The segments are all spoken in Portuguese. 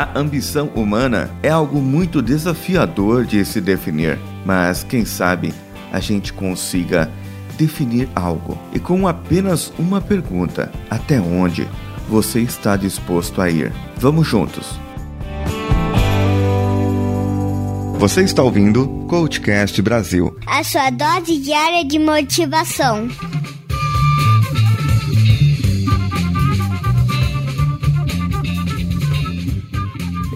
A ambição humana é algo muito desafiador de se definir, mas quem sabe a gente consiga definir algo e com apenas uma pergunta: até onde você está disposto a ir? Vamos juntos! Você está ouvindo Coachcast Brasil a sua dose diária de motivação.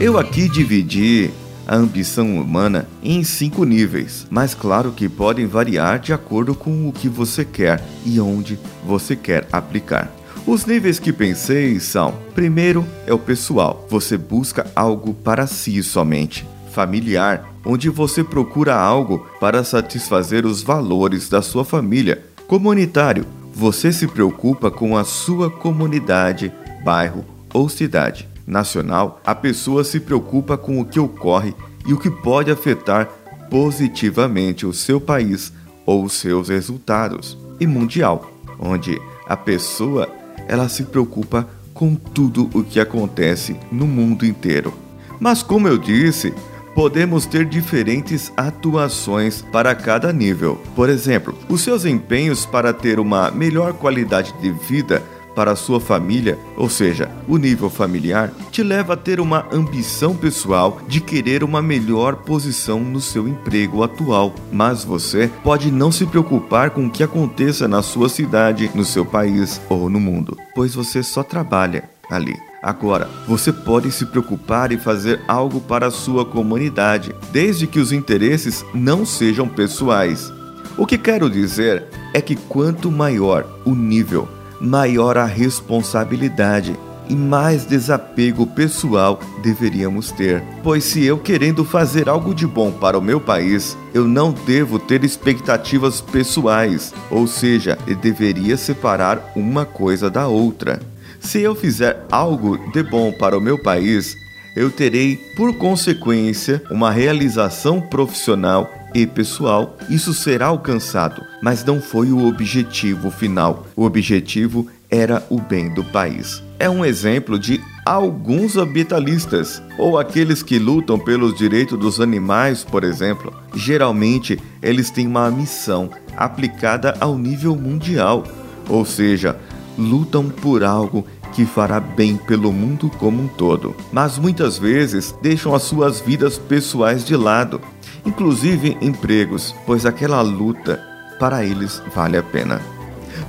Eu aqui dividi a ambição humana em cinco níveis, mas claro que podem variar de acordo com o que você quer e onde você quer aplicar. Os níveis que pensei são: primeiro é o pessoal, você busca algo para si somente. Familiar, onde você procura algo para satisfazer os valores da sua família. Comunitário, você se preocupa com a sua comunidade, bairro ou cidade. Nacional, a pessoa se preocupa com o que ocorre e o que pode afetar positivamente o seu país ou os seus resultados. E mundial, onde a pessoa ela se preocupa com tudo o que acontece no mundo inteiro. Mas como eu disse, podemos ter diferentes atuações para cada nível. Por exemplo, os seus empenhos para ter uma melhor qualidade de vida para a sua família, ou seja, o nível familiar, te leva a ter uma ambição pessoal de querer uma melhor posição no seu emprego atual. Mas você pode não se preocupar com o que aconteça na sua cidade, no seu país ou no mundo, pois você só trabalha ali. Agora, você pode se preocupar e fazer algo para a sua comunidade, desde que os interesses não sejam pessoais. O que quero dizer é que quanto maior o nível, maior a responsabilidade e mais desapego pessoal deveríamos ter. Pois se eu querendo fazer algo de bom para o meu país, eu não devo ter expectativas pessoais, ou seja, eu deveria separar uma coisa da outra. Se eu fizer algo de bom para o meu país, eu terei, por consequência, uma realização profissional e pessoal. Isso será alcançado, mas não foi o objetivo final. O objetivo era o bem do país. É um exemplo de alguns ambientalistas, ou aqueles que lutam pelos direitos dos animais, por exemplo. Geralmente, eles têm uma missão aplicada ao nível mundial, ou seja, lutam por algo que fará bem pelo mundo como um todo, mas muitas vezes deixam as suas vidas pessoais de lado, inclusive empregos, pois aquela luta para eles vale a pena.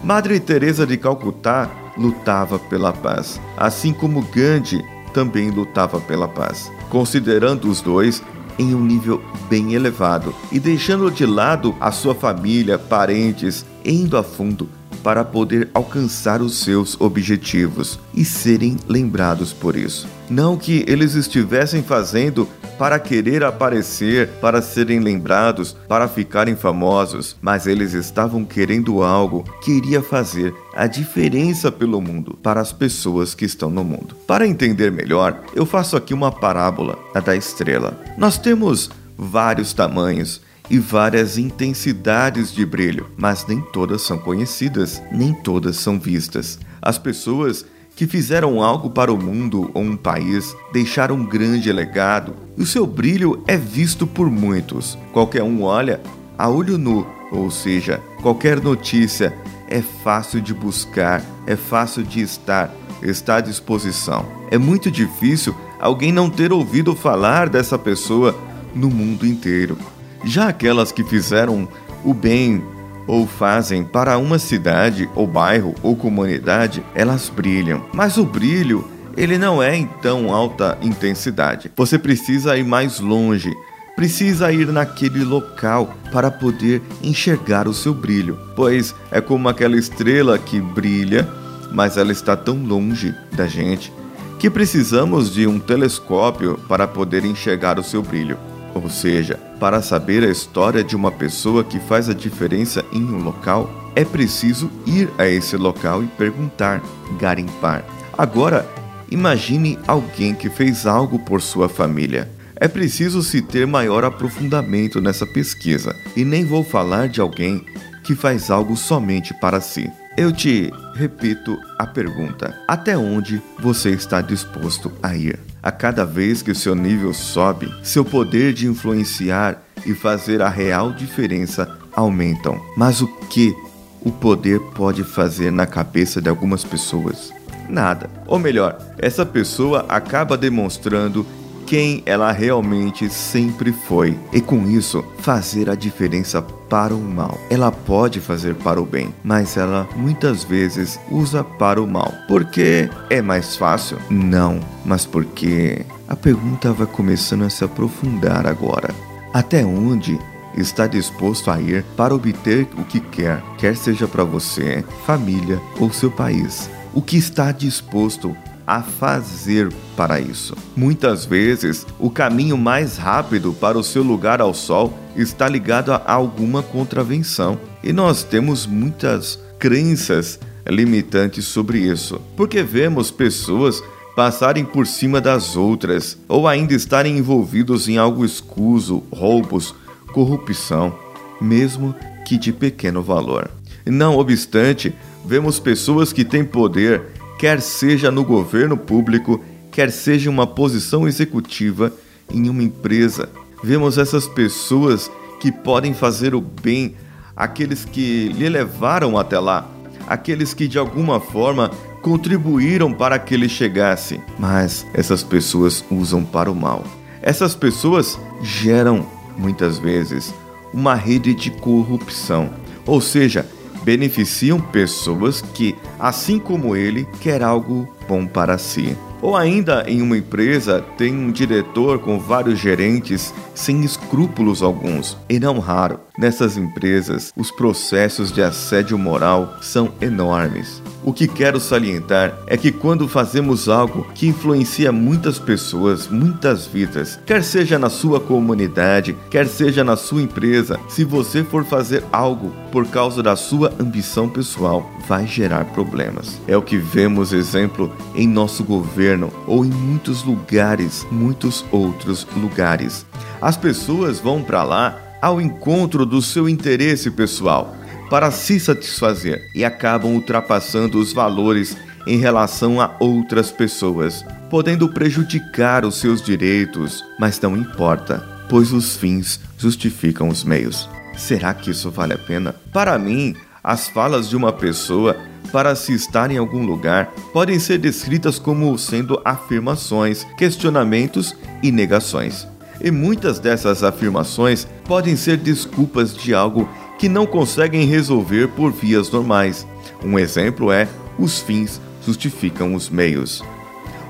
Madre Teresa de Calcutá lutava pela paz, assim como Gandhi também lutava pela paz, considerando os dois em um nível bem elevado e deixando de lado a sua família, parentes, indo a fundo para poder alcançar os seus objetivos e serem lembrados por isso. Não que eles estivessem fazendo para querer aparecer, para serem lembrados, para ficarem famosos, mas eles estavam querendo algo que iria fazer a diferença pelo mundo, para as pessoas que estão no mundo. Para entender melhor, eu faço aqui uma parábola, a da estrela. Nós temos vários tamanhos e várias intensidades de brilho, mas nem todas são conhecidas, nem todas são vistas. As pessoas que fizeram algo para o mundo ou um país deixaram um grande legado e o seu brilho é visto por muitos. Qualquer um olha a olho nu, ou seja, qualquer notícia é fácil de buscar, é fácil de estar, está à disposição. É muito difícil alguém não ter ouvido falar dessa pessoa no mundo inteiro. Já aquelas que fizeram o bem ou fazem para uma cidade ou bairro ou comunidade, elas brilham. Mas o brilho, ele não é em tão alta intensidade. Você precisa ir mais longe, precisa ir naquele local para poder enxergar o seu brilho, pois é como aquela estrela que brilha, mas ela está tão longe da gente que precisamos de um telescópio para poder enxergar o seu brilho. Ou seja, para saber a história de uma pessoa que faz a diferença em um local, é preciso ir a esse local e perguntar, garimpar. Agora, imagine alguém que fez algo por sua família. É preciso se ter maior aprofundamento nessa pesquisa, e nem vou falar de alguém que faz algo somente para si. Eu te repito a pergunta: até onde você está disposto a ir? A cada vez que o seu nível sobe, seu poder de influenciar e fazer a real diferença aumentam. Mas o que o poder pode fazer na cabeça de algumas pessoas? Nada. Ou melhor, essa pessoa acaba demonstrando quem ela realmente sempre foi e com isso fazer a diferença para o mal. Ela pode fazer para o bem, mas ela muitas vezes usa para o mal. Porque é mais fácil? Não, mas porque a pergunta vai começando a se aprofundar agora. Até onde está disposto a ir para obter o que quer, quer seja para você, família ou seu país? O que está disposto a fazer para isso. Muitas vezes, o caminho mais rápido para o seu lugar ao sol está ligado a alguma contravenção, e nós temos muitas crenças limitantes sobre isso, porque vemos pessoas passarem por cima das outras ou ainda estarem envolvidos em algo escuso, roubos, corrupção, mesmo que de pequeno valor. Não obstante, vemos pessoas que têm poder quer seja no governo público, quer seja uma posição executiva em uma empresa. Vemos essas pessoas que podem fazer o bem, aqueles que lhe levaram até lá, aqueles que de alguma forma contribuíram para que ele chegasse, mas essas pessoas usam para o mal. Essas pessoas geram, muitas vezes, uma rede de corrupção, ou seja, beneficiam pessoas que, assim como ele, quer algo bom para si. Ou ainda em uma empresa tem um diretor com vários gerentes sem escrúpulos alguns. E não raro, nessas empresas, os processos de assédio moral são enormes. O que quero salientar é que quando fazemos algo que influencia muitas pessoas, muitas vidas, quer seja na sua comunidade, quer seja na sua empresa, se você for fazer algo por causa da sua ambição pessoal, vai gerar problemas. É o que vemos exemplo em nosso governo ou em muitos lugares, muitos outros lugares. As pessoas vão para lá ao encontro do seu interesse pessoal para se satisfazer e acabam ultrapassando os valores em relação a outras pessoas, podendo prejudicar os seus direitos, mas não importa, pois os fins justificam os meios. Será que isso vale a pena? Para mim, as falas de uma pessoa para se estar em algum lugar podem ser descritas como sendo afirmações, questionamentos e negações. E muitas dessas afirmações podem ser desculpas de algo que não conseguem resolver por vias normais. Um exemplo é: os fins justificam os meios.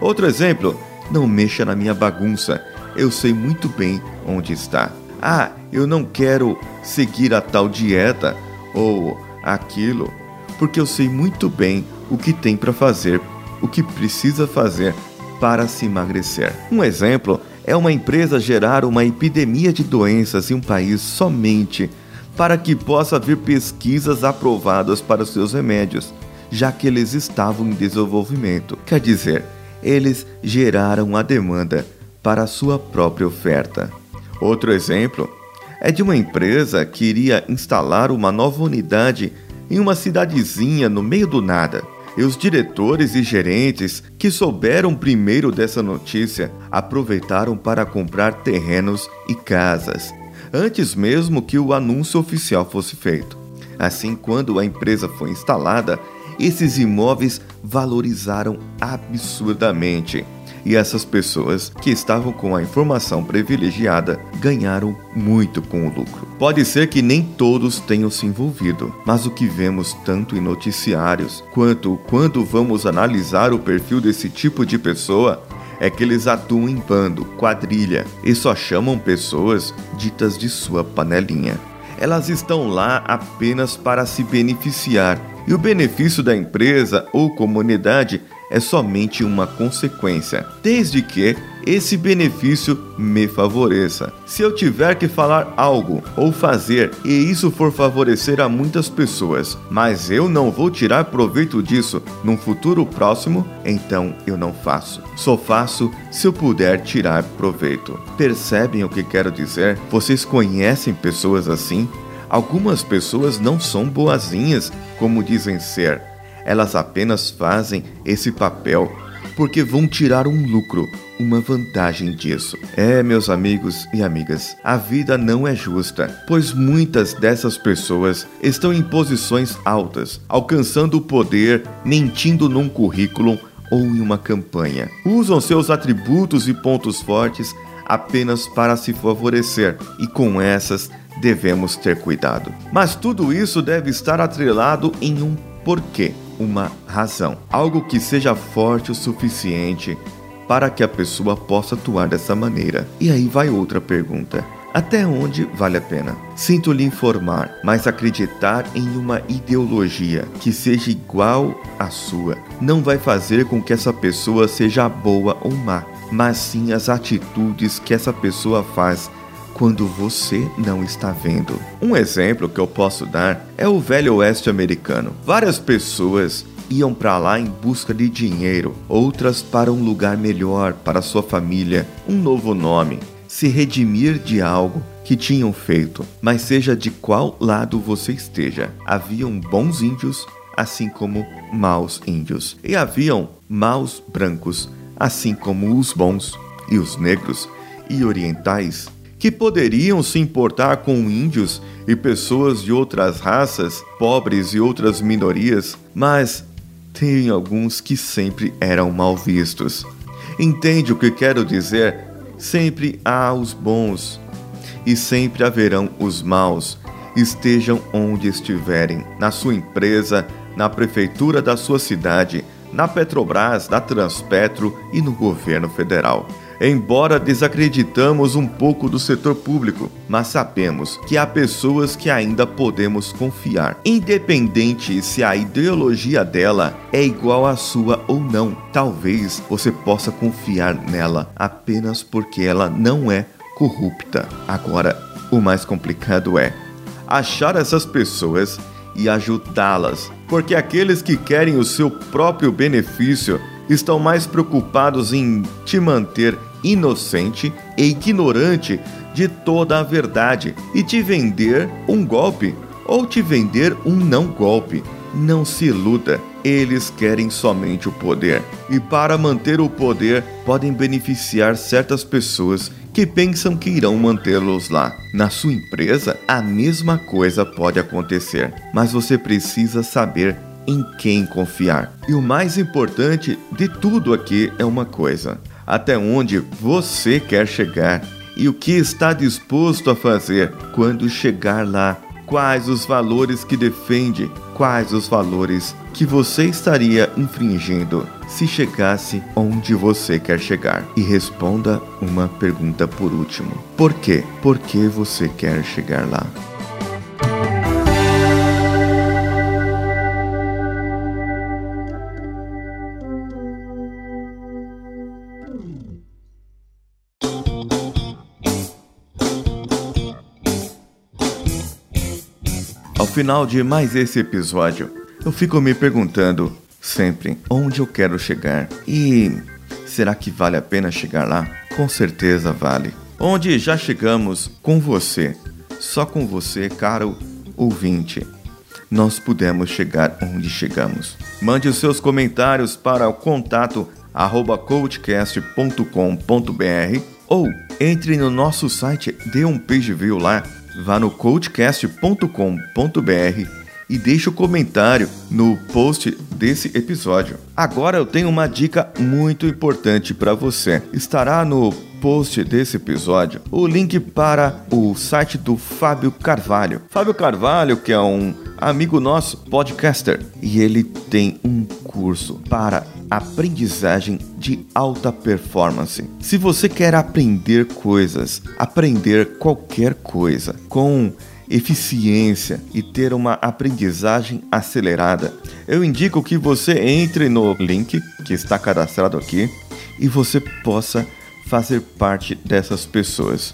Outro exemplo: não mexa na minha bagunça, eu sei muito bem onde está. Ah, eu não quero seguir a tal dieta ou aquilo, porque eu sei muito bem o que tem para fazer, o que precisa fazer para se emagrecer. Um exemplo é uma empresa gerar uma epidemia de doenças em um país somente para que possa haver pesquisas aprovadas para seus remédios, já que eles estavam em desenvolvimento. Quer dizer, eles geraram a demanda para sua própria oferta. Outro exemplo é de uma empresa que iria instalar uma nova unidade em uma cidadezinha no meio do nada. E os diretores e gerentes que souberam primeiro dessa notícia aproveitaram para comprar terrenos e casas antes mesmo que o anúncio oficial fosse feito. Assim, quando a empresa foi instalada, esses imóveis valorizaram absurdamente. E essas pessoas que estavam com a informação privilegiada ganharam muito com o lucro. Pode ser que nem todos tenham se envolvido, mas o que vemos tanto em noticiários quanto quando vamos analisar o perfil desse tipo de pessoa é que eles atuam em bando, quadrilha e só chamam pessoas ditas de sua panelinha. Elas estão lá apenas para se beneficiar e o benefício da empresa ou comunidade é somente uma consequência, desde que esse benefício me favoreça. Se eu tiver que falar algo ou fazer e isso for favorecer a muitas pessoas, mas eu não vou tirar proveito disso num futuro próximo, então eu não faço. Só faço se eu puder tirar proveito. Percebem o que quero dizer? Vocês conhecem pessoas assim? Algumas pessoas não são boazinhas, como dizem ser elas apenas fazem esse papel porque vão tirar um lucro, uma vantagem disso. É, meus amigos e amigas, a vida não é justa, pois muitas dessas pessoas estão em posições altas, alcançando o poder, mentindo num currículo ou em uma campanha. Usam seus atributos e pontos fortes apenas para se favorecer, e com essas devemos ter cuidado. Mas tudo isso deve estar atrelado em um porquê, uma razão, algo que seja forte o suficiente para que a pessoa possa atuar dessa maneira. E aí vai outra pergunta. Até onde vale a pena? Sinto lhe informar, mas acreditar em uma ideologia que seja igual à sua não vai fazer com que essa pessoa seja boa ou má, mas sim as atitudes que essa pessoa faz quando você não está vendo. Um exemplo que eu posso dar é o velho oeste americano. Várias pessoas iam para lá em busca de dinheiro, outras para um lugar melhor para sua família, um novo nome, se redimir de algo que tinham feito, mas seja de qual lado você esteja. Haviam bons índios, assim como maus índios, e haviam maus brancos, assim como os bons e os negros e orientais que poderiam se importar com índios e pessoas de outras raças, pobres e outras minorias, mas tem alguns que sempre eram mal vistos. Entende o que quero dizer? Sempre há os bons e sempre haverão os maus, estejam onde estiverem, na sua empresa, na prefeitura da sua cidade, na Petrobras, na Transpetro e no governo federal. Embora desacreditamos um pouco do setor público, mas sabemos que há pessoas que ainda podemos confiar, independente se a ideologia dela é igual à sua ou não. Talvez você possa confiar nela apenas porque ela não é corrupta. Agora, o mais complicado é achar essas pessoas e ajudá-las, porque aqueles que querem o seu próprio benefício estão mais preocupados em te manter inocente e ignorante de toda a verdade e te vender um golpe ou te vender um não golpe. Não se iluda, eles querem somente o poder. E para manter o poder, podem beneficiar certas pessoas que pensam que irão mantê-los lá. Na sua empresa, a mesma coisa pode acontecer, mas você precisa saber em quem confiar. E o mais importante de tudo aqui é uma coisa: até onde você quer chegar e o que está disposto a fazer quando chegar lá. Quais os valores que defende, quais os valores que você estaria infringindo se chegasse onde você quer chegar. E responda uma pergunta por último: por quê? Por que você quer chegar lá? Ao final de mais esse episódio, eu fico me perguntando sempre onde eu quero chegar e será que vale a pena chegar lá? Com certeza vale. Onde já chegamos com você, só com você, caro ouvinte, nós pudemos chegar onde chegamos. Mande os seus comentários para o contato arroba coachcast.com.br ou entre no nosso site, dê um page view lá vá no coachcast.com.br e deixe o um comentário no post desse episódio. Agora eu tenho uma dica muito importante para você. Estará no post desse episódio o link para o site do Fábio Carvalho. Fábio Carvalho, que é um amigo nosso, podcaster, e ele tem um curso para aprendizagem de alta performance. Se você quer aprender coisas, aprender qualquer coisa com eficiência e ter uma aprendizagem acelerada, eu indico que você entre no link que está cadastrado aqui e você possa fazer parte dessas pessoas.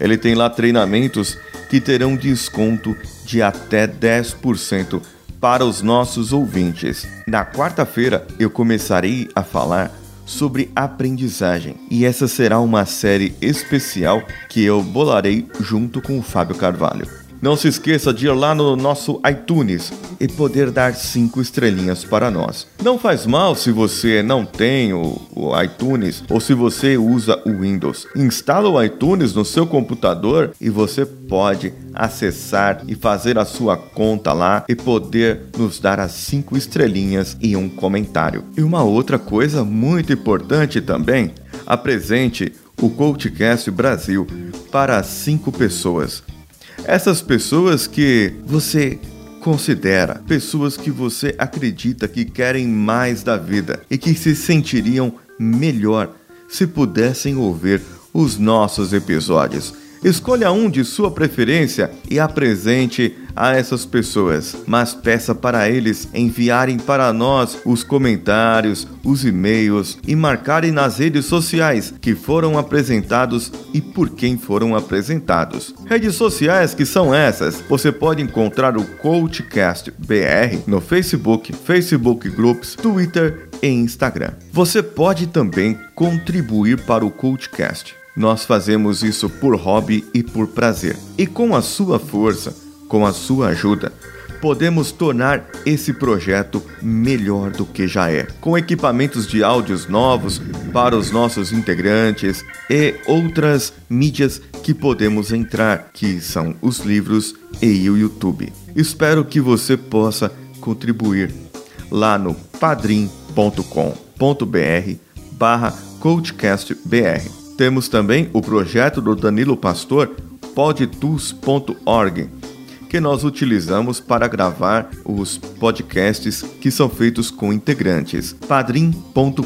Ele tem lá treinamentos que terão desconto de até 10% para os nossos ouvintes. Na quarta-feira eu começarei a falar sobre aprendizagem e essa será uma série especial que eu bolarei junto com o Fábio Carvalho. Não se esqueça de ir lá no nosso iTunes e poder dar cinco estrelinhas para nós. Não faz mal se você não tem o, iTunes ou se você usa o Windows. Instala o iTunes no seu computador e você pode acessar e fazer a sua conta lá e poder nos dar as cinco estrelinhas e um comentário. E uma outra coisa muito importante também, apresente o Coachcast Brasil para cinco pessoas. Essas pessoas que você considera, pessoas que você acredita que querem mais da vida e que se sentiriam melhor se pudessem ouvir os nossos episódios. Escolha um de sua preferência e apresente a essas pessoas, mas peça para eles enviarem para nós os comentários, os e-mails e marcarem nas redes sociais que foram apresentados e por quem foram apresentados. Redes sociais que são essas: você pode encontrar o Coachcast BR no Facebook, Facebook Groups, Twitter e Instagram. Você pode também contribuir para o Coachcast nós fazemos isso por hobby e por prazer. E com a sua força, com a sua ajuda, podemos tornar esse projeto melhor do que já é, com equipamentos de áudios novos para os nossos integrantes e outras mídias que podemos entrar, que são os livros e o YouTube. Espero que você possa contribuir lá no padrim.com.br barra coachcastbr. Temos também o projeto do Danilo Pastor, podtus.org, que nós utilizamos para gravar os podcasts que são feitos com integrantes. padrim.com.br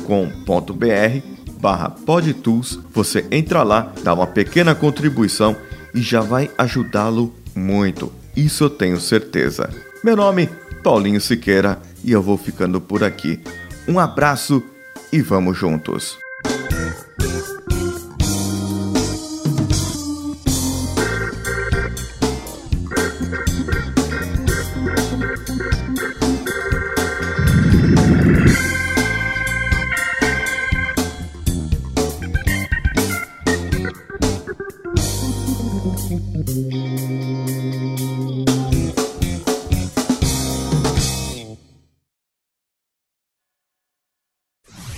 barra podtools, você entra lá, dá uma pequena contribuição e já vai ajudá-lo muito. Isso eu tenho certeza. Meu nome, Paulinho Siqueira, e eu vou ficando por aqui. Um abraço e vamos juntos.